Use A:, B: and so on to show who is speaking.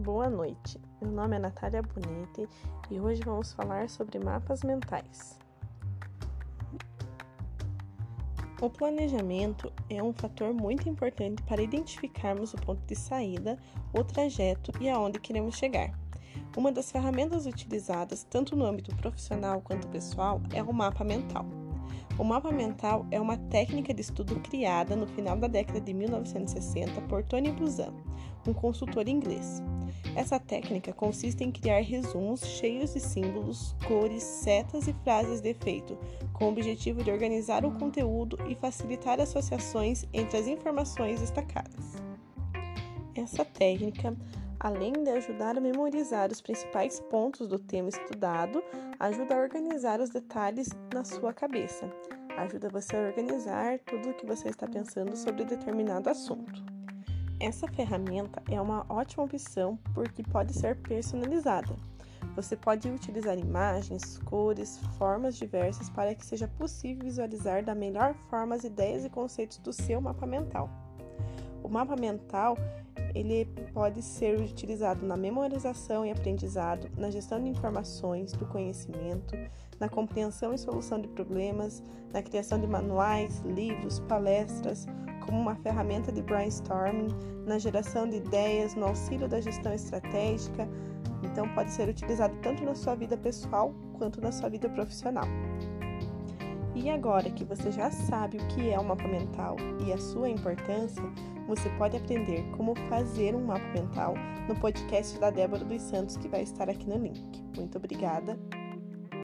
A: boa noite. Meu nome é Natália Bonetti e hoje vamos falar sobre mapas mentais. O planejamento é um fator muito importante para identificarmos o ponto de saída, o trajeto e aonde queremos chegar. Uma das ferramentas utilizadas tanto no âmbito profissional quanto pessoal é o mapa mental. O mapa mental é uma técnica de estudo criada no final da década de 1960 por Tony Buzan, um consultor inglês. Essa técnica consiste em criar resumos cheios de símbolos, cores, setas e frases de efeito, com o objetivo de organizar o conteúdo e facilitar associações entre as informações destacadas. Essa técnica além de ajudar a memorizar os principais pontos do tema estudado, ajuda a organizar os detalhes na sua cabeça. Ajuda você a organizar tudo o que você está pensando sobre determinado assunto. Essa ferramenta é uma ótima opção porque pode ser personalizada. Você pode utilizar imagens, cores, formas diversas para que seja possível visualizar da melhor forma as ideias e conceitos do seu mapa mental. O mapa mental ele pode ser utilizado na memorização e aprendizado, na gestão de informações, do conhecimento, na compreensão e solução de problemas, na criação de manuais, livros, palestras, como uma ferramenta de brainstorming, na geração de ideias, no auxílio da gestão estratégica. Então, pode ser utilizado tanto na sua vida pessoal quanto na sua vida profissional. E agora que você já sabe o que é o mapa mental e a sua importância, você pode aprender como fazer um mapa mental no podcast da Débora dos Santos, que vai estar aqui no link. Muito obrigada